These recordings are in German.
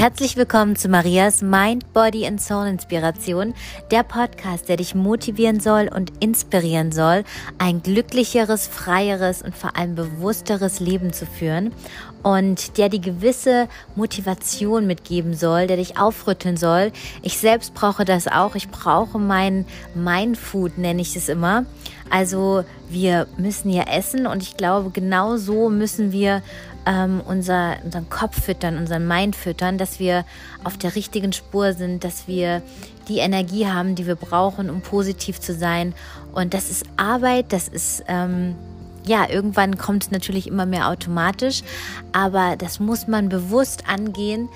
Herzlich willkommen zu Marias Mind, Body and Soul Inspiration, der Podcast, der dich motivieren soll und inspirieren soll, ein glücklicheres, freieres und vor allem bewussteres Leben zu führen und der die gewisse Motivation mitgeben soll, der dich aufrütteln soll. Ich selbst brauche das auch. Ich brauche mein Mindfood, nenne ich es immer. Also wir müssen ja essen und ich glaube, genau so müssen wir ähm, unser, unseren Kopf füttern, unseren Mind füttern, dass wir auf der richtigen Spur sind, dass wir die Energie haben, die wir brauchen, um positiv zu sein. Und das ist Arbeit, das ist... Ähm, ja, irgendwann kommt es natürlich immer mehr automatisch, aber das muss man bewusst angehen.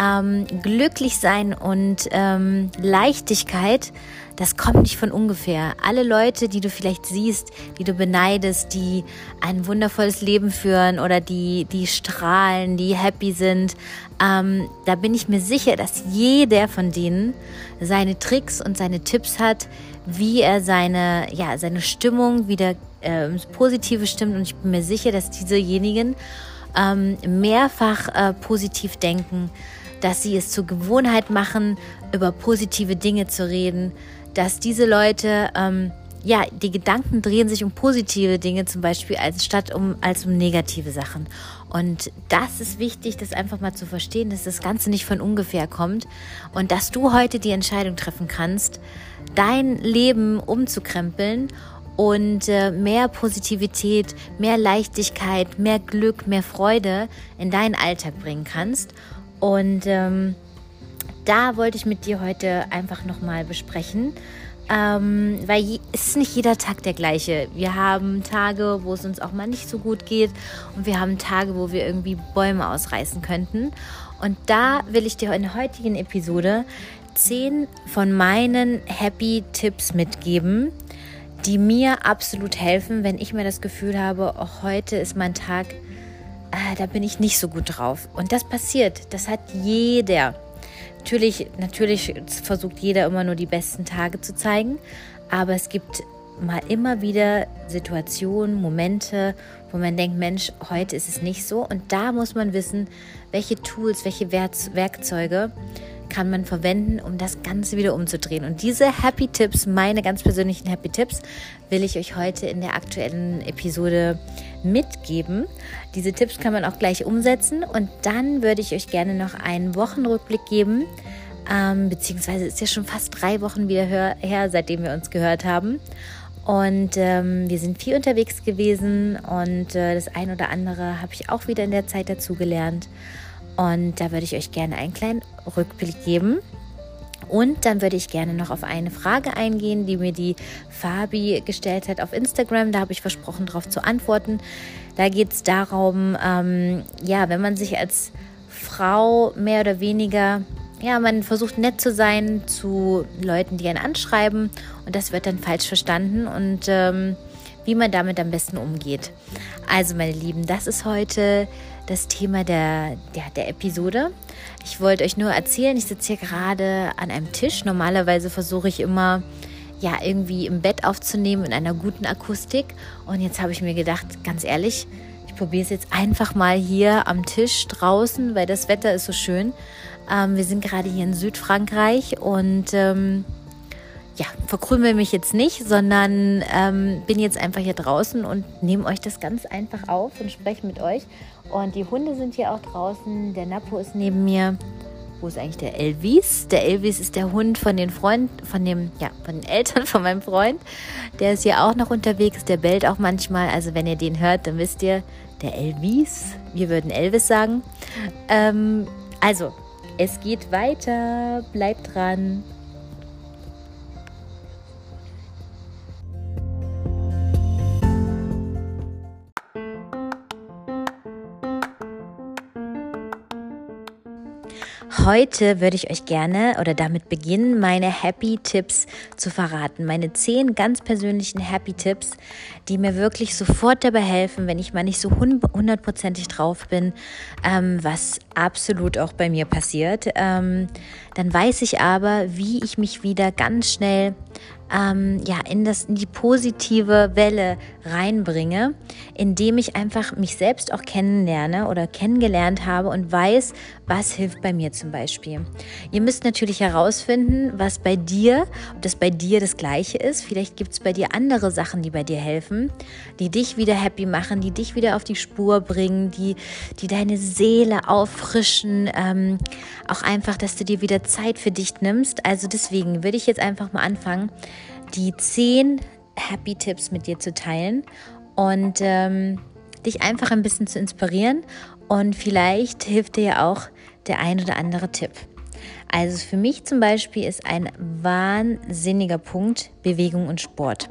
Ähm, glücklich sein und ähm, Leichtigkeit das kommt nicht von ungefähr. Alle Leute, die du vielleicht siehst, die du beneidest, die ein wundervolles Leben führen oder die, die strahlen, die happy sind, ähm, da bin ich mir sicher, dass jeder von denen seine Tricks und seine Tipps hat, wie er seine, ja, seine Stimmung wieder äh, positive stimmt. Und ich bin mir sicher, dass diesejenigen ähm, mehrfach äh, positiv denken, dass sie es zur Gewohnheit machen, über positive Dinge zu reden, dass diese Leute, ähm, ja, die Gedanken drehen sich um positive Dinge zum Beispiel, als statt um, als um negative Sachen. Und das ist wichtig, das einfach mal zu verstehen, dass das Ganze nicht von ungefähr kommt und dass du heute die Entscheidung treffen kannst, dein Leben umzukrempeln und äh, mehr Positivität, mehr Leichtigkeit, mehr Glück, mehr Freude in deinen Alltag bringen kannst. Und ähm, da wollte ich mit dir heute einfach nochmal besprechen. Ähm, weil es ist nicht jeder Tag der gleiche. Wir haben Tage, wo es uns auch mal nicht so gut geht und wir haben Tage, wo wir irgendwie Bäume ausreißen könnten. Und da will ich dir in der heutigen Episode zehn von meinen Happy Tipps mitgeben, die mir absolut helfen, wenn ich mir das Gefühl habe, auch heute ist mein Tag, äh, da bin ich nicht so gut drauf. Und das passiert, das hat jeder. Natürlich, natürlich versucht jeder immer nur die besten Tage zu zeigen, aber es gibt mal immer wieder Situationen, Momente, wo man denkt, Mensch, heute ist es nicht so. Und da muss man wissen, welche Tools, welche Werkzeuge kann man verwenden, um das Ganze wieder umzudrehen. Und diese Happy Tipps, meine ganz persönlichen Happy Tipps, will ich euch heute in der aktuellen Episode mitgeben. Diese Tipps kann man auch gleich umsetzen und dann würde ich euch gerne noch einen Wochenrückblick geben. Ähm, beziehungsweise ist ja schon fast drei Wochen wieder her, seitdem wir uns gehört haben. Und ähm, wir sind viel unterwegs gewesen und äh, das ein oder andere habe ich auch wieder in der Zeit dazugelernt. Und da würde ich euch gerne einen kleinen Rückblick geben. Und dann würde ich gerne noch auf eine Frage eingehen, die mir die Fabi gestellt hat auf Instagram. Da habe ich versprochen, darauf zu antworten. Da geht es darum, ähm, ja, wenn man sich als Frau mehr oder weniger, ja, man versucht nett zu sein zu Leuten, die einen anschreiben und das wird dann falsch verstanden und ähm, wie man damit am besten umgeht. Also, meine Lieben, das ist heute das Thema der, der, der Episode. Ich wollte euch nur erzählen, ich sitze hier gerade an einem Tisch. Normalerweise versuche ich immer, ja, irgendwie im Bett aufzunehmen in einer guten Akustik. Und jetzt habe ich mir gedacht, ganz ehrlich, ich probiere es jetzt einfach mal hier am Tisch draußen, weil das Wetter ist so schön. Ähm, wir sind gerade hier in Südfrankreich und ähm, ja, verkrümel mich jetzt nicht, sondern ähm, bin jetzt einfach hier draußen und nehme euch das ganz einfach auf und spreche mit euch. Und die Hunde sind hier auch draußen. Der Napo ist neben mir. Wo ist eigentlich der Elvis? Der Elvis ist der Hund von den Freunden, von dem, ja, von den Eltern von meinem Freund. Der ist hier auch noch unterwegs. Der bellt auch manchmal. Also wenn ihr den hört, dann wisst ihr, der Elvis. Wir würden Elvis sagen. Ähm, also, es geht weiter. Bleibt dran. Heute würde ich euch gerne oder damit beginnen, meine Happy Tipps zu verraten. Meine zehn ganz persönlichen Happy Tipps, die mir wirklich sofort dabei helfen, wenn ich mal nicht so hundertprozentig drauf bin, ähm, was absolut auch bei mir passiert. Ähm, dann weiß ich aber, wie ich mich wieder ganz schnell ähm, ja, in, das, in die positive Welle reinbringe, indem ich einfach mich selbst auch kennenlerne oder kennengelernt habe und weiß, was hilft bei mir zum Beispiel. Ihr müsst natürlich herausfinden, was bei dir, ob das bei dir das gleiche ist. Vielleicht gibt es bei dir andere Sachen, die bei dir helfen, die dich wieder happy machen, die dich wieder auf die Spur bringen, die, die deine Seele auffrischen. Ähm, auch einfach, dass du dir wieder Zeit für dich nimmst. Also deswegen würde ich jetzt einfach mal anfangen, die zehn Happy Tipps mit dir zu teilen und ähm, dich einfach ein bisschen zu inspirieren. Und vielleicht hilft dir ja auch der ein oder andere Tipp. Also für mich zum Beispiel ist ein wahnsinniger Punkt Bewegung und Sport.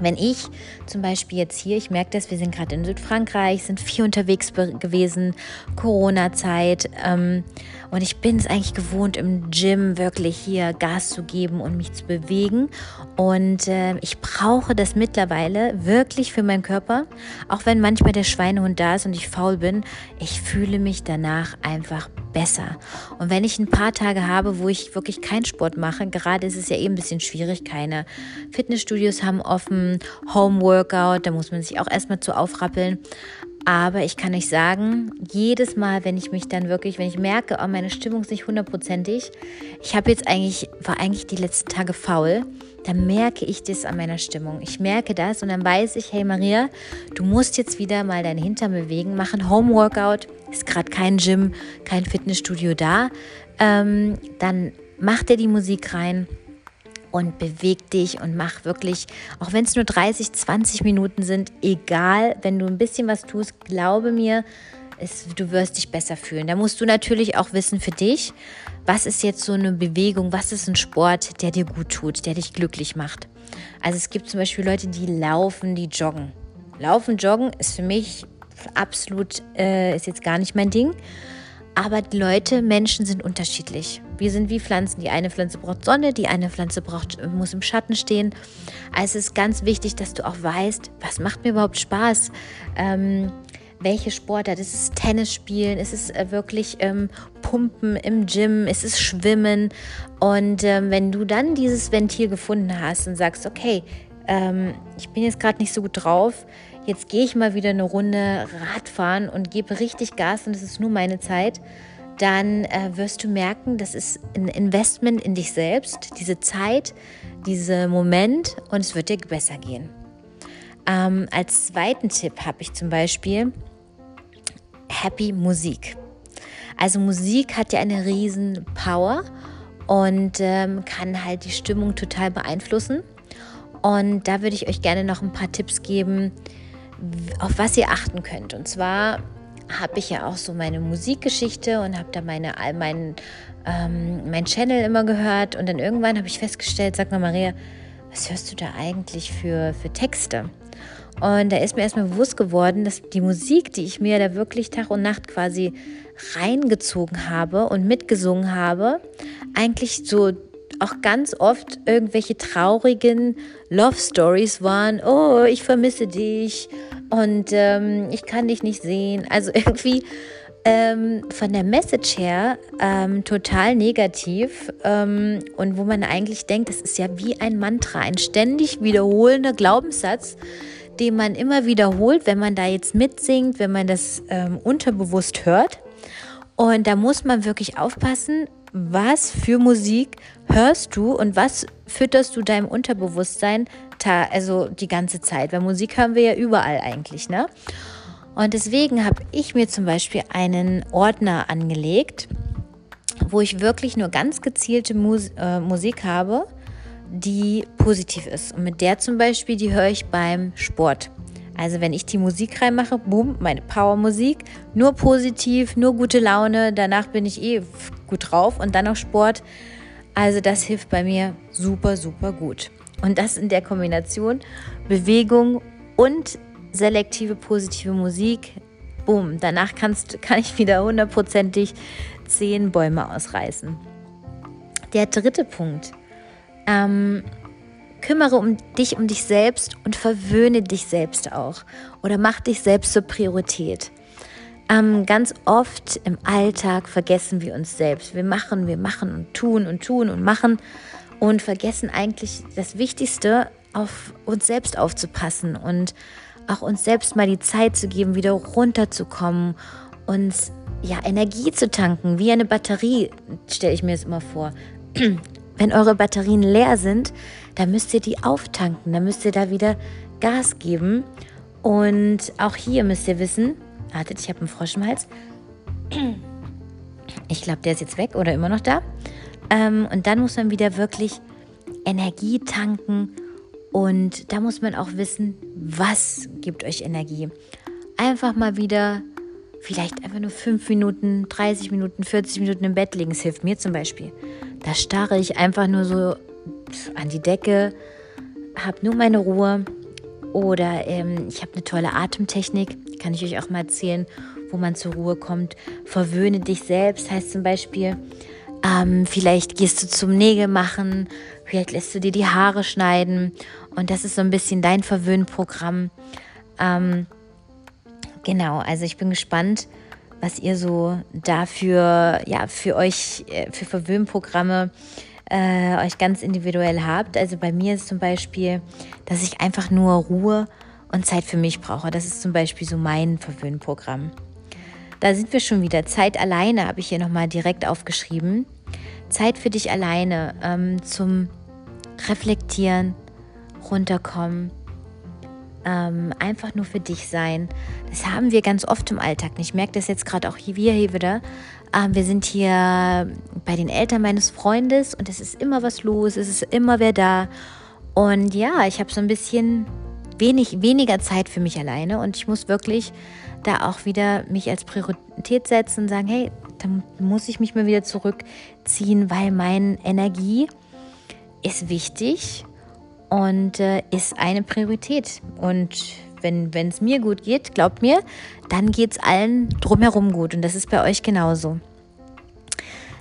Wenn ich zum Beispiel jetzt hier, ich merke das, wir sind gerade in Südfrankreich, sind viel unterwegs gewesen, Corona-Zeit. Ähm, und ich bin es eigentlich gewohnt, im Gym wirklich hier Gas zu geben und mich zu bewegen. Und äh, ich brauche das mittlerweile wirklich für meinen Körper. Auch wenn manchmal der Schweinehund da ist und ich faul bin, ich fühle mich danach einfach besser. Und wenn ich ein paar Tage habe, wo ich wirklich keinen Sport mache, gerade ist es ja eben ein bisschen schwierig, keine Fitnessstudios haben offen, Home Workout, da muss man sich auch erstmal zu aufrappeln. Aber ich kann euch sagen, jedes Mal, wenn ich mich dann wirklich, wenn ich merke, oh, meine Stimmung ist nicht hundertprozentig, ich habe jetzt eigentlich, war eigentlich die letzten Tage faul, dann merke ich das an meiner Stimmung. Ich merke das und dann weiß ich, hey Maria, du musst jetzt wieder mal deinen Hintern bewegen, machen Homeworkout, ist gerade kein Gym, kein Fitnessstudio da. Ähm, dann mach dir die Musik rein und beweg dich und mach wirklich, auch wenn es nur 30, 20 Minuten sind, egal, wenn du ein bisschen was tust, glaube mir, es, du wirst dich besser fühlen. Da musst du natürlich auch wissen für dich, was ist jetzt so eine Bewegung, was ist ein Sport, der dir gut tut, der dich glücklich macht. Also es gibt zum Beispiel Leute, die laufen, die joggen. Laufen, joggen ist für mich absolut, äh, ist jetzt gar nicht mein Ding. Aber Leute, Menschen sind unterschiedlich. Wir sind wie Pflanzen. Die eine Pflanze braucht Sonne, die eine Pflanze braucht, muss im Schatten stehen. Also es ist ganz wichtig, dass du auch weißt, was macht mir überhaupt Spaß. Ähm, welche Sportart? Ist es Tennis spielen? Ist es äh, wirklich ähm, Pumpen im Gym? Ist es Schwimmen? Und ähm, wenn du dann dieses Ventil gefunden hast und sagst, okay, ähm, ich bin jetzt gerade nicht so gut drauf, jetzt gehe ich mal wieder eine Runde Radfahren und gebe richtig Gas und es ist nur meine Zeit, dann äh, wirst du merken, das ist ein Investment in dich selbst, diese Zeit, dieser Moment und es wird dir besser gehen. Ähm, als zweiten Tipp habe ich zum Beispiel Happy Musik. Also Musik hat ja eine riesen Power und ähm, kann halt die Stimmung total beeinflussen. Und da würde ich euch gerne noch ein paar Tipps geben, auf was ihr achten könnt. Und zwar habe ich ja auch so meine Musikgeschichte und habe da meine, mein, ähm, mein Channel immer gehört. Und dann irgendwann habe ich festgestellt, sag mal Maria, was hörst du da eigentlich für, für Texte? Und da ist mir erstmal bewusst geworden, dass die Musik, die ich mir da wirklich Tag und Nacht quasi reingezogen habe und mitgesungen habe, eigentlich so auch ganz oft irgendwelche traurigen Love Stories waren. Oh, ich vermisse dich und ähm, ich kann dich nicht sehen. Also irgendwie ähm, von der Message her ähm, total negativ ähm, und wo man eigentlich denkt, das ist ja wie ein Mantra, ein ständig wiederholender Glaubenssatz, den man immer wiederholt, wenn man da jetzt mitsingt, wenn man das ähm, unterbewusst hört. Und da muss man wirklich aufpassen, was für Musik hörst du und was fütterst du deinem Unterbewusstsein also die ganze Zeit? Weil Musik hören wir ja überall eigentlich, ne? Und deswegen habe ich mir zum Beispiel einen Ordner angelegt, wo ich wirklich nur ganz gezielte Mus äh, Musik habe, die positiv ist. Und mit der zum Beispiel, die höre ich beim Sport. Also wenn ich die Musik reinmache, boom, meine Powermusik, nur positiv, nur gute Laune, danach bin ich eh gut drauf und dann noch Sport. Also das hilft bei mir super, super gut. Und das in der Kombination Bewegung und selektive positive Musik. Boom, danach kannst, kann ich wieder hundertprozentig zehn Bäume ausreißen. Der dritte Punkt. Ähm, kümmere um dich um dich selbst und verwöhne dich selbst auch. Oder mach dich selbst zur Priorität. Ähm, ganz oft im Alltag vergessen wir uns selbst. Wir machen, wir machen und tun und tun und machen und vergessen eigentlich das Wichtigste, auf uns selbst aufzupassen und auch uns selbst mal die Zeit zu geben, wieder runterzukommen, uns ja, Energie zu tanken, wie eine Batterie, stelle ich mir es immer vor. Wenn eure Batterien leer sind, dann müsst ihr die auftanken, dann müsst ihr da wieder Gas geben. Und auch hier müsst ihr wissen, wartet, ich habe einen Frosch im Hals. Ich glaube, der ist jetzt weg oder immer noch da. Ähm, und dann muss man wieder wirklich Energie tanken. Und da muss man auch wissen, was gibt euch Energie. Einfach mal wieder, vielleicht einfach nur 5 Minuten, 30 Minuten, 40 Minuten im Bett liegen. Das hilft mir zum Beispiel. Da starre ich einfach nur so an die Decke, habe nur meine Ruhe. Oder ähm, ich habe eine tolle Atemtechnik, kann ich euch auch mal erzählen, wo man zur Ruhe kommt. Verwöhne dich selbst heißt zum Beispiel, ähm, vielleicht gehst du zum Nägel machen, vielleicht lässt du dir die Haare schneiden und das ist so ein bisschen dein Verwöhnprogramm. Ähm, genau, also ich bin gespannt, was ihr so dafür, ja, für euch, äh, für Verwöhnprogramme äh, euch ganz individuell habt. Also bei mir ist zum Beispiel, dass ich einfach nur Ruhe und Zeit für mich brauche. Das ist zum Beispiel so mein Verwöhnprogramm. Da sind wir schon wieder. Zeit alleine habe ich hier nochmal direkt aufgeschrieben. Zeit für dich alleine ähm, zum Reflektieren, runterkommen, ähm, einfach nur für dich sein. Das haben wir ganz oft im Alltag. Ich merke das jetzt gerade auch hier, hier wieder. Ähm, wir sind hier bei den Eltern meines Freundes und es ist immer was los, es ist immer wer da. Und ja, ich habe so ein bisschen wenig, weniger Zeit für mich alleine und ich muss wirklich da auch wieder mich als Priorität setzen und sagen, hey, dann muss ich mich mal wieder zurückziehen, weil meine Energie ist wichtig und äh, ist eine Priorität. Und wenn es mir gut geht, glaubt mir, dann geht es allen drumherum gut. Und das ist bei euch genauso.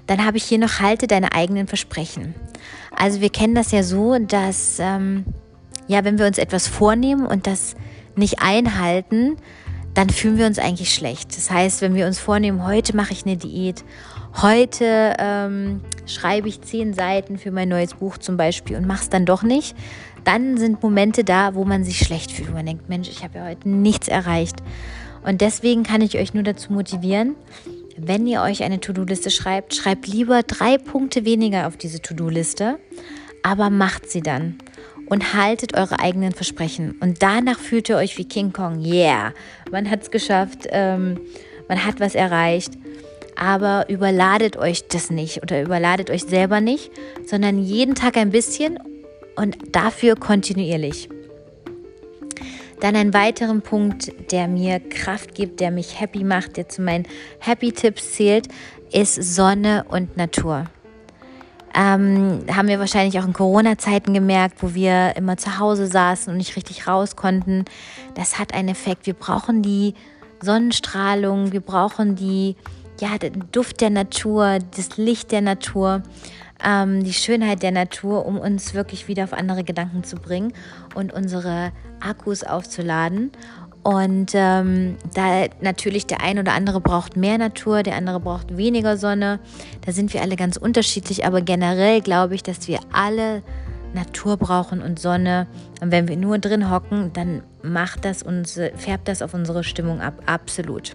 Dann habe ich hier noch, halte deine eigenen Versprechen. Also wir kennen das ja so, dass, ähm, ja, wenn wir uns etwas vornehmen und das nicht einhalten, dann fühlen wir uns eigentlich schlecht. Das heißt, wenn wir uns vornehmen, heute mache ich eine Diät, heute ähm, schreibe ich zehn Seiten für mein neues Buch zum Beispiel und mache es dann doch nicht, dann sind Momente da, wo man sich schlecht fühlt, man denkt, Mensch, ich habe ja heute nichts erreicht. Und deswegen kann ich euch nur dazu motivieren, wenn ihr euch eine To-Do-Liste schreibt, schreibt lieber drei Punkte weniger auf diese To-Do-Liste, aber macht sie dann und haltet eure eigenen Versprechen. Und danach fühlt ihr euch wie King Kong. Yeah, man hat es geschafft, ähm, man hat was erreicht. Aber überladet euch das nicht oder überladet euch selber nicht, sondern jeden Tag ein bisschen und dafür kontinuierlich. Dann ein weiterer Punkt, der mir Kraft gibt, der mich happy macht, der zu meinen Happy Tipps zählt, ist Sonne und Natur. Ähm, haben wir wahrscheinlich auch in Corona-Zeiten gemerkt, wo wir immer zu Hause saßen und nicht richtig raus konnten. Das hat einen Effekt. Wir brauchen die Sonnenstrahlung, wir brauchen die, ja, den Duft der Natur, das Licht der Natur, ähm, die Schönheit der Natur, um uns wirklich wieder auf andere Gedanken zu bringen und unsere Akkus aufzuladen. Und ähm, da natürlich der ein oder andere braucht mehr Natur, der andere braucht weniger Sonne. Da sind wir alle ganz unterschiedlich, aber generell glaube ich, dass wir alle Natur brauchen und Sonne. Und wenn wir nur drin hocken, dann macht das uns, färbt das auf unsere Stimmung ab. Absolut.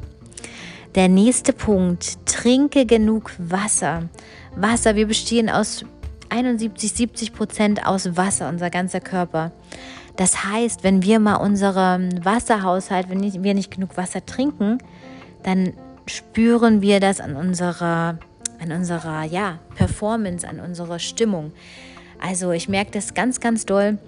Der nächste Punkt, trinke genug Wasser. Wasser, wir bestehen aus 71, 70 Prozent aus Wasser, unser ganzer Körper. Das heißt, wenn wir mal unseren Wasserhaushalt, wenn wir nicht genug Wasser trinken, dann spüren wir das an unserer, an unserer ja, Performance, an unserer Stimmung. Also ich merke das ganz, ganz doll.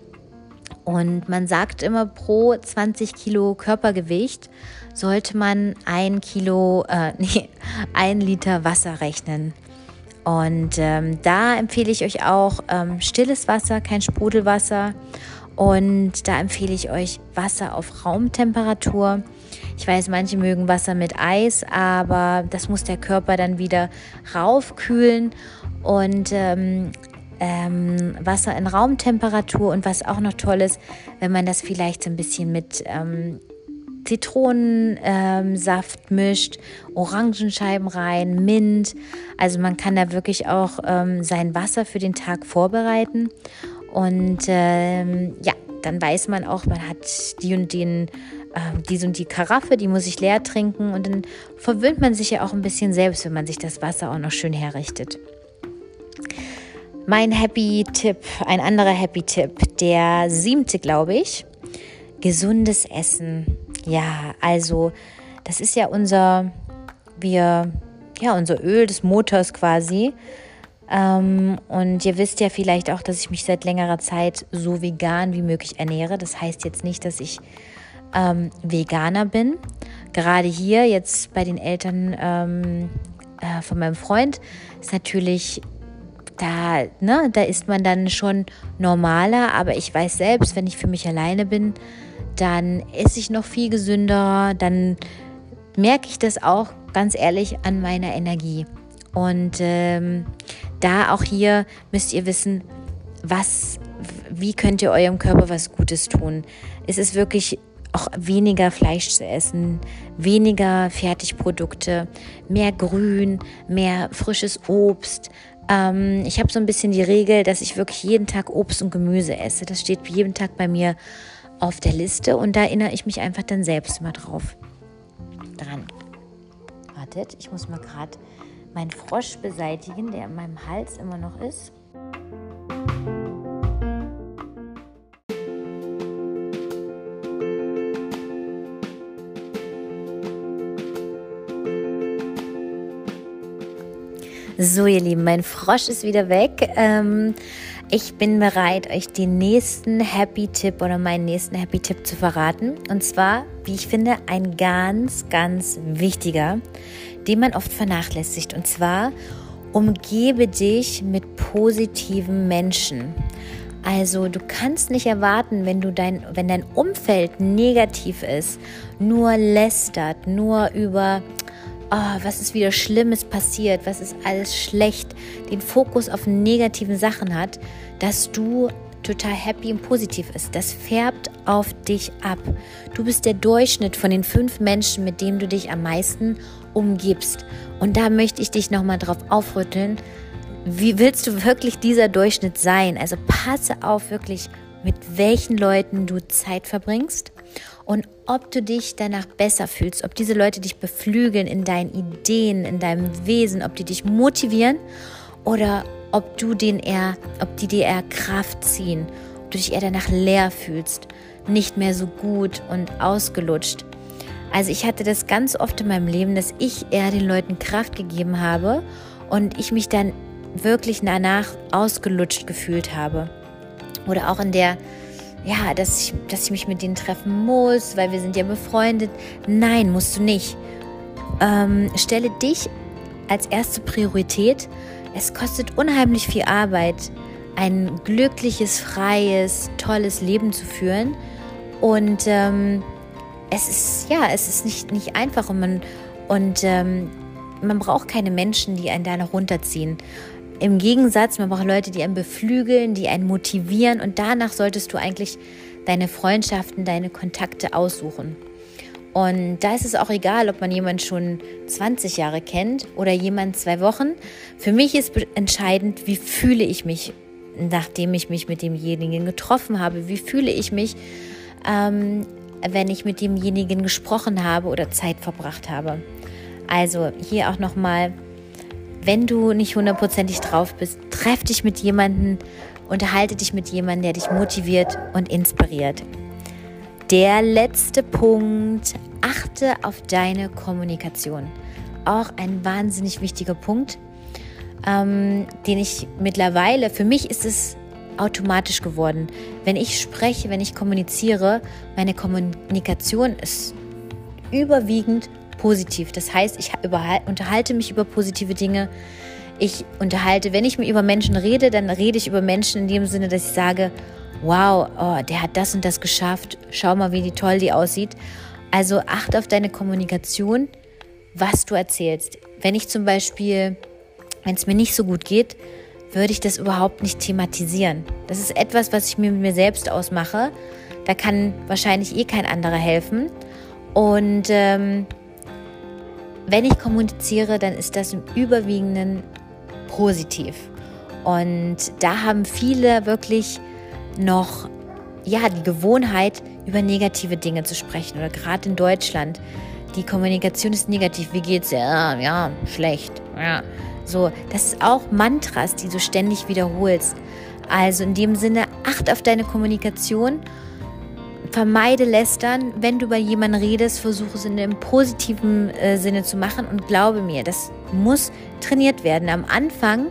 Und man sagt immer, pro 20 Kilo Körpergewicht sollte man ein Kilo, äh, nee, ein Liter Wasser rechnen. Und ähm, da empfehle ich euch auch ähm, stilles Wasser, kein Sprudelwasser. Und da empfehle ich euch Wasser auf Raumtemperatur. Ich weiß, manche mögen Wasser mit Eis, aber das muss der Körper dann wieder raufkühlen. Und ähm, ähm, Wasser in Raumtemperatur und was auch noch toll ist, wenn man das vielleicht so ein bisschen mit ähm, Zitronensaft ähm, mischt, Orangenscheiben rein, Mint. Also man kann da wirklich auch ähm, sein Wasser für den Tag vorbereiten. Und ähm, ja, dann weiß man auch, man hat die und den, äh, und die Karaffe, die muss ich leer trinken und dann verwöhnt man sich ja auch ein bisschen selbst, wenn man sich das Wasser auch noch schön herrichtet. Mein Happy-Tipp, ein anderer Happy-Tipp, der siebte, glaube ich, gesundes Essen. Ja, also das ist ja unser, wir, ja, unser Öl des Motors quasi. Ähm, und ihr wisst ja vielleicht auch, dass ich mich seit längerer Zeit so vegan wie möglich ernähre. Das heißt jetzt nicht, dass ich ähm, Veganer bin. Gerade hier jetzt bei den Eltern ähm, äh, von meinem Freund ist natürlich da, ne, da ist man dann schon normaler, aber ich weiß selbst, wenn ich für mich alleine bin, dann esse ich noch viel gesünder, dann merke ich das auch ganz ehrlich an meiner Energie. Und ähm, da auch hier müsst ihr wissen, was, wie könnt ihr eurem Körper was Gutes tun. Es ist wirklich auch weniger Fleisch zu essen, weniger Fertigprodukte, mehr Grün, mehr frisches Obst. Ähm, ich habe so ein bisschen die Regel, dass ich wirklich jeden Tag Obst und Gemüse esse. Das steht jeden Tag bei mir auf der Liste und da erinnere ich mich einfach dann selbst mal drauf. Dran. Wartet, ich muss mal gerade meinen Frosch beseitigen, der in meinem Hals immer noch ist. So, ihr Lieben, mein Frosch ist wieder weg. Ähm, ich bin bereit, euch den nächsten Happy-Tipp oder meinen nächsten Happy-Tipp zu verraten. Und zwar, wie ich finde, ein ganz, ganz wichtiger den man oft vernachlässigt. Und zwar, umgebe dich mit positiven Menschen. Also du kannst nicht erwarten, wenn du dein, wenn dein Umfeld negativ ist, nur lästert, nur über oh, was ist wieder Schlimmes passiert, was ist alles schlecht, den Fokus auf negativen Sachen hat, dass du total happy und positiv ist. Das färbt auf dich ab. Du bist der Durchschnitt von den fünf Menschen, mit denen du dich am meisten umgibst. Und da möchte ich dich nochmal drauf aufrütteln. Wie willst du wirklich dieser Durchschnitt sein? Also passe auf wirklich, mit welchen Leuten du Zeit verbringst und ob du dich danach besser fühlst, ob diese Leute dich beflügeln in deinen Ideen, in deinem Wesen, ob die dich motivieren oder ob du den eher, ob die dir eher Kraft ziehen, ob du dich eher danach leer fühlst, nicht mehr so gut und ausgelutscht. Also ich hatte das ganz oft in meinem Leben, dass ich eher den Leuten Kraft gegeben habe und ich mich dann wirklich danach ausgelutscht gefühlt habe. Oder auch in der, ja, dass ich, dass ich mich mit denen treffen muss, weil wir sind ja befreundet. Nein, musst du nicht. Ähm, stelle dich als erste Priorität. Es kostet unheimlich viel Arbeit, ein glückliches, freies, tolles Leben zu führen. Und ähm, es ist, ja, es ist nicht, nicht einfach und man, und, ähm, man braucht keine Menschen, die einen da noch runterziehen. Im Gegensatz, man braucht Leute, die einen beflügeln, die einen motivieren und danach solltest du eigentlich deine Freundschaften, deine Kontakte aussuchen. Und da ist es auch egal, ob man jemanden schon 20 Jahre kennt oder jemand zwei Wochen. Für mich ist entscheidend, wie fühle ich mich, nachdem ich mich mit demjenigen getroffen habe. Wie fühle ich mich, ähm, wenn ich mit demjenigen gesprochen habe oder Zeit verbracht habe. Also hier auch nochmal, wenn du nicht hundertprozentig drauf bist, treff dich mit jemandem, unterhalte dich mit jemandem, der dich motiviert und inspiriert. Der letzte Punkt, achte auf deine Kommunikation. Auch ein wahnsinnig wichtiger Punkt, ähm, den ich mittlerweile, für mich ist es automatisch geworden. Wenn ich spreche, wenn ich kommuniziere, meine Kommunikation ist überwiegend positiv. Das heißt, ich unterhalte mich über positive Dinge. Ich unterhalte, wenn ich mir über Menschen rede, dann rede ich über Menschen in dem Sinne, dass ich sage, wow, oh, der hat das und das geschafft. Schau mal, wie toll die aussieht. Also achte auf deine Kommunikation, was du erzählst. Wenn ich zum Beispiel, wenn es mir nicht so gut geht, würde ich das überhaupt nicht thematisieren. Das ist etwas, was ich mir mit mir selbst ausmache. Da kann wahrscheinlich eh kein anderer helfen. Und ähm, wenn ich kommuniziere, dann ist das im Überwiegenden positiv. Und da haben viele wirklich noch ja, die Gewohnheit, über negative Dinge zu sprechen oder gerade in Deutschland. Die Kommunikation ist negativ. Wie geht's? Ja, ja, schlecht. Ja. So, das ist auch Mantras, die du ständig wiederholst. Also in dem Sinne, acht auf deine Kommunikation vermeide Lästern. Wenn du bei jemandem redest, versuche es in einem positiven äh, Sinne zu machen und glaube mir, das muss trainiert werden. Am Anfang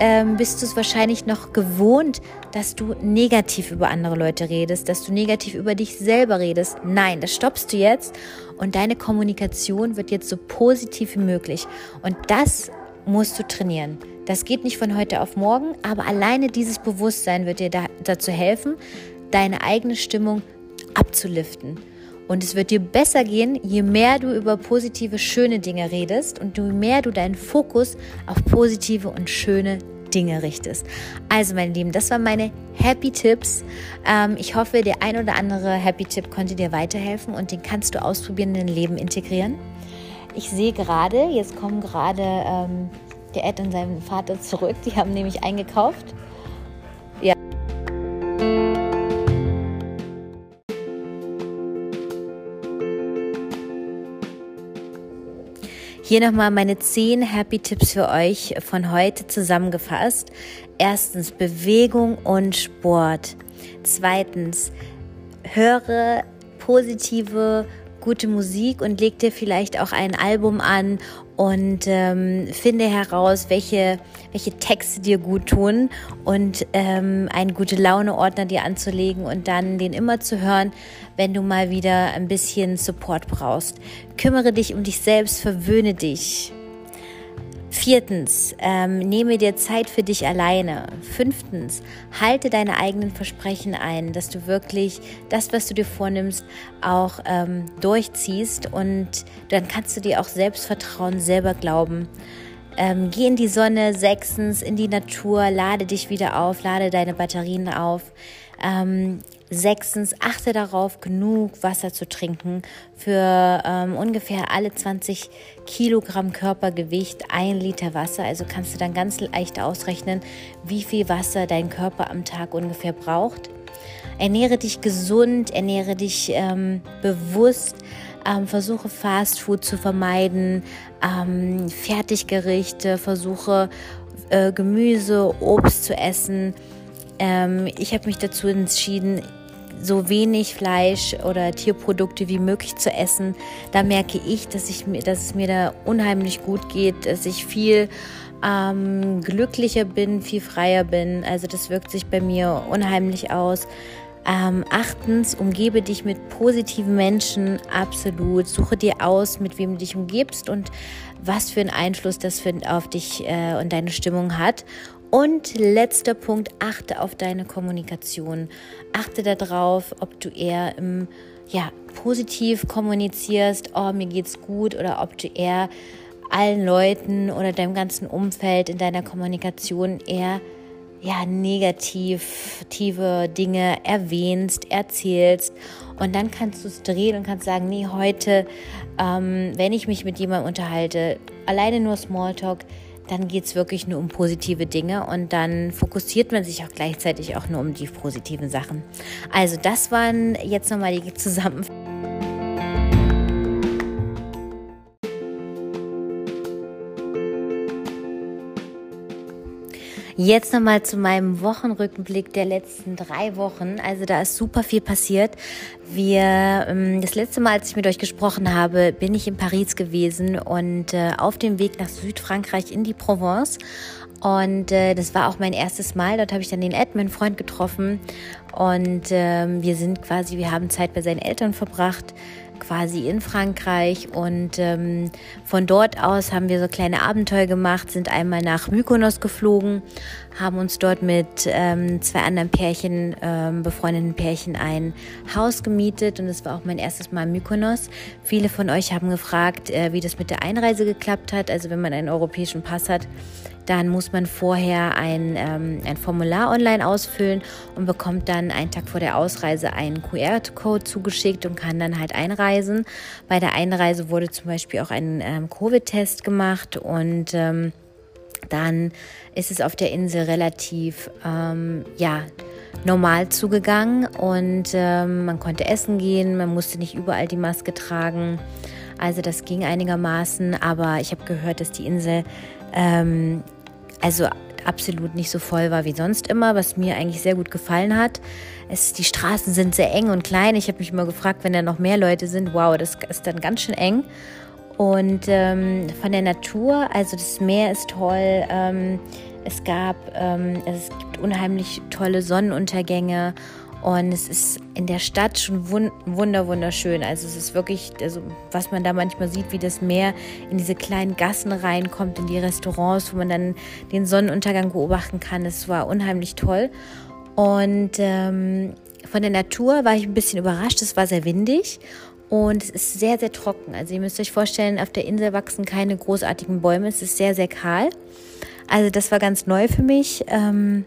ähm, bist du es wahrscheinlich noch gewohnt, dass du negativ über andere Leute redest, dass du negativ über dich selber redest. Nein, das stoppst du jetzt und deine Kommunikation wird jetzt so positiv wie möglich. Und das musst du trainieren. Das geht nicht von heute auf morgen, aber alleine dieses Bewusstsein wird dir da, dazu helfen, deine eigene Stimmung abzuliften. Und es wird dir besser gehen, je mehr du über positive, schöne Dinge redest und je mehr du deinen Fokus auf positive und schöne Dinge richtest. Also, meine Lieben, das waren meine Happy Tipps. Ähm, ich hoffe, der ein oder andere Happy Tipp konnte dir weiterhelfen und den kannst du ausprobieren in dein Leben integrieren. Ich sehe gerade, jetzt kommen gerade ähm, der Ed und sein Vater zurück. Die haben nämlich eingekauft. Ja. Hier nochmal meine 10 Happy Tipps für euch von heute zusammengefasst. Erstens Bewegung und Sport. Zweitens höre positive gute Musik und leg dir vielleicht auch ein Album an und ähm, finde heraus, welche, welche Texte dir gut tun und ähm, einen gute Laune-Ordner dir anzulegen und dann den immer zu hören, wenn du mal wieder ein bisschen Support brauchst. Kümmere dich um dich selbst, verwöhne dich. Viertens, ähm, nehme dir Zeit für dich alleine. Fünftens, halte deine eigenen Versprechen ein, dass du wirklich das, was du dir vornimmst, auch ähm, durchziehst und dann kannst du dir auch Selbstvertrauen selber glauben. Ähm, geh in die Sonne, sechstens, in die Natur, lade dich wieder auf, lade deine Batterien auf. Ähm, Sechstens, achte darauf, genug Wasser zu trinken. Für ähm, ungefähr alle 20 Kilogramm Körpergewicht ein Liter Wasser. Also kannst du dann ganz leicht ausrechnen, wie viel Wasser dein Körper am Tag ungefähr braucht. Ernähre dich gesund, ernähre dich ähm, bewusst. Ähm, versuche Fast Food zu vermeiden, ähm, Fertiggerichte, versuche äh, Gemüse, Obst zu essen. Ähm, ich habe mich dazu entschieden, so wenig Fleisch oder Tierprodukte wie möglich zu essen. Da merke ich, dass, ich, dass es mir da unheimlich gut geht, dass ich viel ähm, glücklicher bin, viel freier bin. Also das wirkt sich bei mir unheimlich aus. Ähm, achtens, umgebe dich mit positiven Menschen, absolut. Suche dir aus, mit wem du dich umgibst und was für einen Einfluss das auf dich äh, und deine Stimmung hat. Und letzter Punkt, achte auf deine Kommunikation. Achte darauf, ob du eher im, ja, positiv kommunizierst, oh, mir geht's gut, oder ob du eher allen Leuten oder deinem ganzen Umfeld in deiner Kommunikation eher ja, negative Dinge erwähnst, erzählst. Und dann kannst du es drehen und kannst sagen, nee, heute, ähm, wenn ich mich mit jemandem unterhalte, alleine nur Smalltalk, dann geht es wirklich nur um positive Dinge und dann fokussiert man sich auch gleichzeitig auch nur um die positiven Sachen. Also das waren jetzt nochmal die Zusammenfassung. Jetzt nochmal zu meinem Wochenrückblick der letzten drei Wochen. Also da ist super viel passiert. Wir, ähm, das letzte Mal, als ich mit euch gesprochen habe, bin ich in Paris gewesen und äh, auf dem Weg nach Südfrankreich in die Provence. Und äh, das war auch mein erstes Mal. Dort habe ich dann den Ed, meinen Freund, getroffen. Und ähm, wir sind quasi, wir haben Zeit bei seinen Eltern verbracht quasi in Frankreich und ähm, von dort aus haben wir so kleine Abenteuer gemacht, sind einmal nach Mykonos geflogen, haben uns dort mit ähm, zwei anderen Pärchen, ähm, befreundeten Pärchen ein Haus gemietet und es war auch mein erstes Mal in Mykonos. Viele von euch haben gefragt, äh, wie das mit der Einreise geklappt hat, also wenn man einen europäischen Pass hat dann muss man vorher ein, ähm, ein Formular online ausfüllen und bekommt dann einen Tag vor der Ausreise einen QR-Code zugeschickt und kann dann halt einreisen. Bei der Einreise wurde zum Beispiel auch ein ähm, Covid-Test gemacht und ähm, dann ist es auf der Insel relativ, ähm, ja, normal zugegangen und ähm, man konnte essen gehen, man musste nicht überall die Maske tragen. Also das ging einigermaßen, aber ich habe gehört, dass die Insel ähm, also absolut nicht so voll war wie sonst immer, was mir eigentlich sehr gut gefallen hat. Es, die Straßen sind sehr eng und klein. Ich habe mich immer gefragt, wenn da noch mehr Leute sind, wow, das ist dann ganz schön eng. Und ähm, von der Natur, also das Meer ist toll. Ähm, es gab, ähm, es gibt unheimlich tolle Sonnenuntergänge und es ist in der Stadt schon wunder, wunderschön. Also es ist wirklich, also was man da manchmal sieht, wie das Meer in diese kleinen Gassen reinkommt, in die Restaurants, wo man dann den Sonnenuntergang beobachten kann. Es war unheimlich toll. Und ähm, von der Natur war ich ein bisschen überrascht. Es war sehr windig und es ist sehr, sehr trocken. Also ihr müsst euch vorstellen, auf der Insel wachsen keine großartigen Bäume. Es ist sehr, sehr kahl. Also das war ganz neu für mich. Ähm,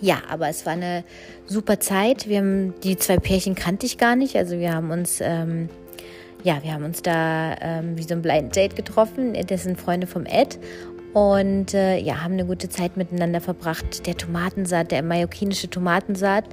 ja, aber es war eine super Zeit. Wir haben die zwei Pärchen kannte ich gar nicht. Also wir haben uns ähm, ja, wir haben uns da ähm, wie so ein Blind Date getroffen. Das sind Freunde vom Ed und äh, ja, haben eine gute Zeit miteinander verbracht. Der Tomatensaat, der mallorquinische Tomatensaat,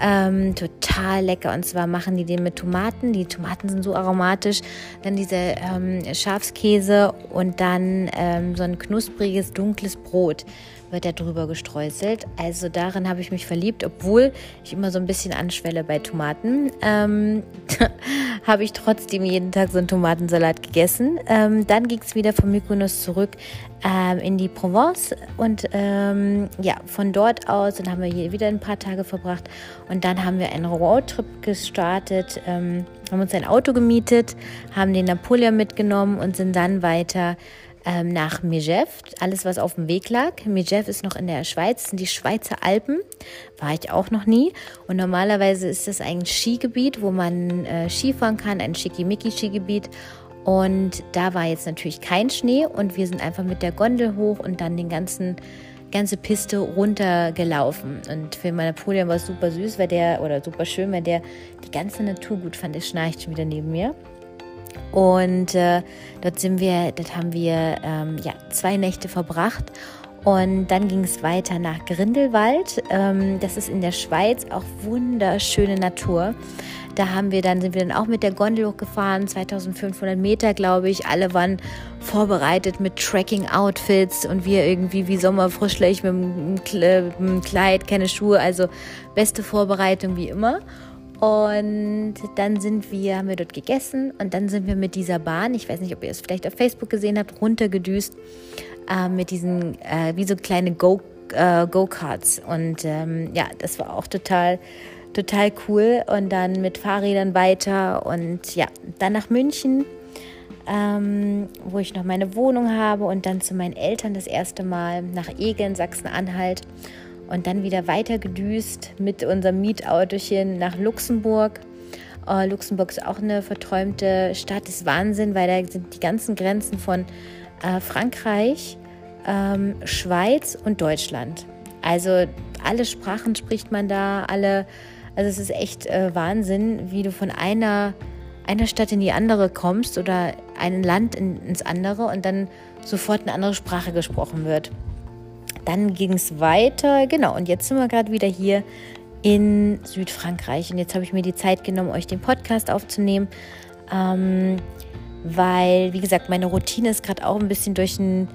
ähm, total lecker. Und zwar machen die den mit Tomaten. Die Tomaten sind so aromatisch. Dann diese ähm, Schafskäse und dann ähm, so ein knuspriges, dunkles Brot wird da drüber gestreuselt. Also darin habe ich mich verliebt, obwohl ich immer so ein bisschen anschwelle bei Tomaten. Ähm, habe ich trotzdem jeden Tag so einen Tomatensalat gegessen. Ähm, dann ging es wieder von Mykonos zurück ähm, in die Provence und ähm, ja, von dort aus, dann haben wir hier wieder ein paar Tage verbracht und dann haben wir einen Roadtrip gestartet, ähm, haben uns ein Auto gemietet, haben den Napoleon mitgenommen und sind dann weiter ähm, nach Megève, alles was auf dem Weg lag. Megève ist noch in der Schweiz, sind die Schweizer Alpen, war ich auch noch nie. Und normalerweise ist das ein Skigebiet, wo man äh, Skifahren kann, ein Schickimicki-Skigebiet. Und da war jetzt natürlich kein Schnee und wir sind einfach mit der Gondel hoch und dann den ganzen ganze Piste runtergelaufen. Und für Napoleon war es super süß, weil der, oder super schön, weil der die ganze Natur gut fand. Der schnarcht schon wieder neben mir. Und äh, dort sind wir, dort haben wir ähm, ja, zwei Nächte verbracht. Und dann ging es weiter nach Grindelwald. Ähm, das ist in der Schweiz auch wunderschöne Natur. Da haben wir dann, sind wir dann auch mit der Gondel hochgefahren, 2500 Meter, glaube ich. Alle waren vorbereitet mit Tracking-Outfits und wir irgendwie wie Sommerfrischlich mit einem Kleid, keine Schuhe, also beste Vorbereitung wie immer. Und dann sind wir, haben wir dort gegessen und dann sind wir mit dieser Bahn, ich weiß nicht, ob ihr es vielleicht auf Facebook gesehen habt, runtergedüst äh, mit diesen, äh, wie so kleine Go, äh, Go-Karts. Und ähm, ja, das war auch total, total cool. Und dann mit Fahrrädern weiter und ja, dann nach München. Ähm, wo ich noch meine Wohnung habe und dann zu meinen Eltern das erste Mal nach Egeln, Sachsen-Anhalt und dann wieder weiter gedüst mit unserem Mietautochen nach Luxemburg. Uh, Luxemburg ist auch eine verträumte Stadt, ist Wahnsinn, weil da sind die ganzen Grenzen von uh, Frankreich, ähm, Schweiz und Deutschland. Also alle Sprachen spricht man da, alle, also es ist echt äh, Wahnsinn, wie du von einer, einer Stadt in die andere kommst oder ein Land in, ins andere und dann sofort eine andere Sprache gesprochen wird. Dann ging es weiter, genau, und jetzt sind wir gerade wieder hier in Südfrankreich. Und jetzt habe ich mir die Zeit genommen, euch den Podcast aufzunehmen, ähm, weil, wie gesagt, meine Routine ist gerade auch ein bisschen durch ein,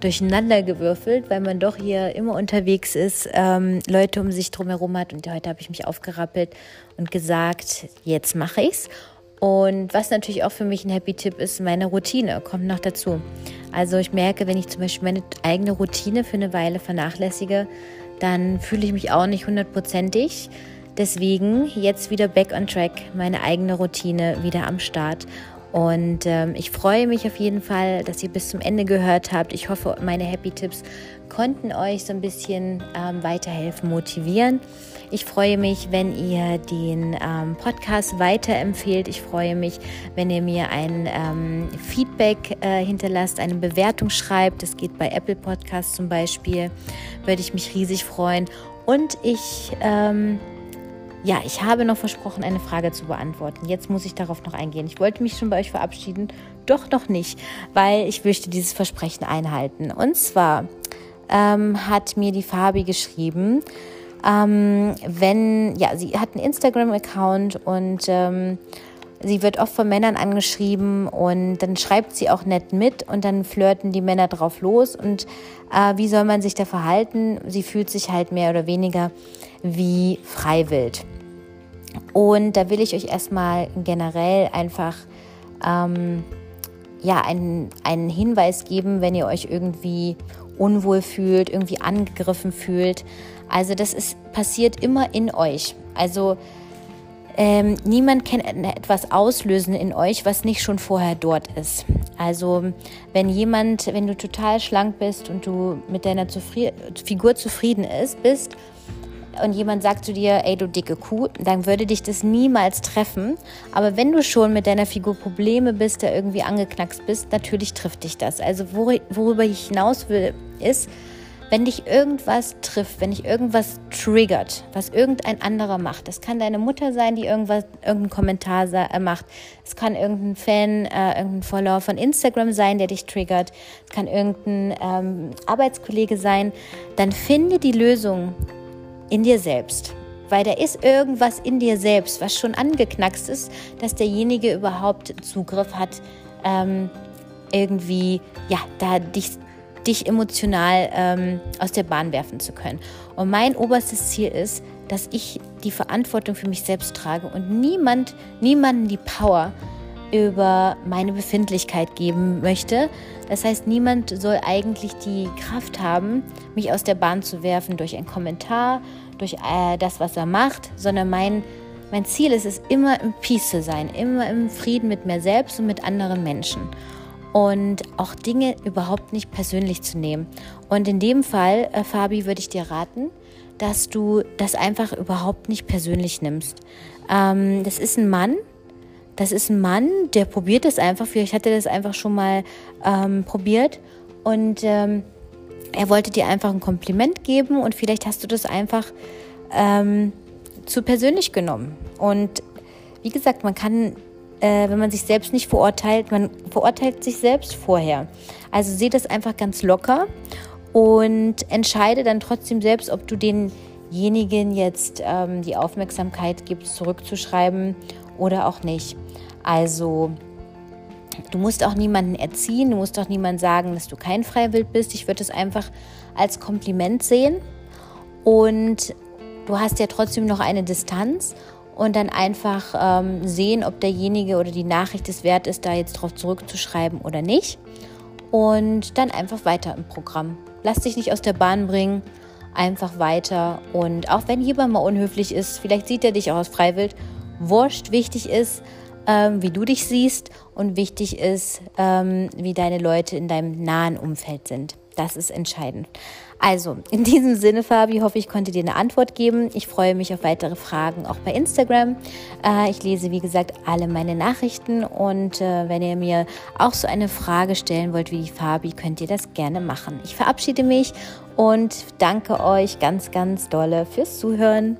durcheinander gewürfelt, weil man doch hier immer unterwegs ist, ähm, Leute um sich drumherum hat. Und heute habe ich mich aufgerappelt und gesagt, jetzt mache ich's. Und was natürlich auch für mich ein Happy-Tipp ist, meine Routine kommt noch dazu. Also ich merke, wenn ich zum Beispiel meine eigene Routine für eine Weile vernachlässige, dann fühle ich mich auch nicht hundertprozentig. Deswegen jetzt wieder back on track, meine eigene Routine wieder am Start. Und ähm, ich freue mich auf jeden Fall, dass ihr bis zum Ende gehört habt. Ich hoffe, meine Happy Tipps konnten euch so ein bisschen ähm, weiterhelfen, motivieren. Ich freue mich, wenn ihr den ähm, Podcast weiterempfehlt. Ich freue mich, wenn ihr mir ein ähm, Feedback äh, hinterlasst, eine Bewertung schreibt. Das geht bei Apple Podcasts zum Beispiel. Würde ich mich riesig freuen. Und ich, ähm, ja, ich habe noch versprochen, eine Frage zu beantworten. Jetzt muss ich darauf noch eingehen. Ich wollte mich schon bei euch verabschieden, doch noch nicht, weil ich möchte dieses Versprechen einhalten. Und zwar ähm, hat mir die Fabi geschrieben, Ähm, wenn, ja, sie hat einen Instagram-Account und ähm, sie wird oft von Männern angeschrieben und dann schreibt sie auch nett mit und dann flirten die Männer drauf los und äh, wie soll man sich da verhalten? Sie fühlt sich halt mehr oder weniger wie freiwillig. Und da will ich euch erstmal generell einfach ähm, ja, einen, einen Hinweis geben, wenn ihr euch irgendwie unwohl fühlt, irgendwie angegriffen fühlt. Also das ist passiert immer in euch. Also ähm, niemand kann etwas auslösen in euch, was nicht schon vorher dort ist. Also wenn jemand, wenn du total schlank bist und du mit deiner Zufri Figur zufrieden ist, bist und jemand sagt zu dir, ey du dicke Kuh, dann würde dich das niemals treffen. Aber wenn du schon mit deiner Figur Probleme bist, da irgendwie angeknackst bist, natürlich trifft dich das. Also worüber ich hinaus will, ist, wenn dich irgendwas trifft, wenn dich irgendwas triggert, was irgendein anderer macht, das kann deine Mutter sein, die irgendwas, irgendeinen Kommentar äh, macht, es kann irgendein Fan, äh, irgendein Follower von Instagram sein, der dich triggert, es kann irgendein ähm, Arbeitskollege sein, dann finde die Lösung in dir selbst. Weil da ist irgendwas in dir selbst, was schon angeknackst ist, dass derjenige überhaupt Zugriff hat, ähm, irgendwie, ja, da dich, dich emotional ähm, aus der Bahn werfen zu können. Und mein oberstes Ziel ist, dass ich die Verantwortung für mich selbst trage und niemand, niemanden die Power über meine Befindlichkeit geben möchte. Das heißt, niemand soll eigentlich die Kraft haben, mich aus der Bahn zu werfen durch einen Kommentar, durch äh, das, was er macht, sondern mein, mein Ziel ist es, immer im Peace zu sein, immer im Frieden mit mir selbst und mit anderen Menschen. Und auch Dinge überhaupt nicht persönlich zu nehmen. Und in dem Fall, äh, Fabi, würde ich dir raten, dass du das einfach überhaupt nicht persönlich nimmst. Ähm, das ist ein Mann, das ist ein Mann, der probiert es einfach. Vielleicht hat er das einfach schon mal ähm, probiert. Und ähm, er wollte dir einfach ein Kompliment geben und vielleicht hast du das einfach ähm, zu persönlich genommen. Und wie gesagt, man kann, äh, wenn man sich selbst nicht verurteilt, man verurteilt sich selbst vorher. Also sehe das einfach ganz locker und entscheide dann trotzdem selbst, ob du denjenigen jetzt ähm, die Aufmerksamkeit gibst, zurückzuschreiben oder auch nicht. Also Du musst auch niemanden erziehen, du musst auch niemandem sagen, dass du kein Freiwild bist. Ich würde es einfach als Kompliment sehen. Und du hast ja trotzdem noch eine Distanz und dann einfach ähm, sehen, ob derjenige oder die Nachricht es wert ist, da jetzt drauf zurückzuschreiben oder nicht. Und dann einfach weiter im Programm. Lass dich nicht aus der Bahn bringen, einfach weiter. Und auch wenn jemand mal unhöflich ist, vielleicht sieht er dich auch aus Freiwild, wurscht, wichtig ist, ähm, wie du dich siehst und wichtig ist, ähm, wie deine Leute in deinem nahen Umfeld sind. Das ist entscheidend. Also, in diesem Sinne, Fabi, hoffe ich konnte dir eine Antwort geben. Ich freue mich auf weitere Fragen auch bei Instagram. Äh, ich lese, wie gesagt, alle meine Nachrichten und äh, wenn ihr mir auch so eine Frage stellen wollt wie die Fabi, könnt ihr das gerne machen. Ich verabschiede mich und danke euch ganz, ganz dolle fürs Zuhören.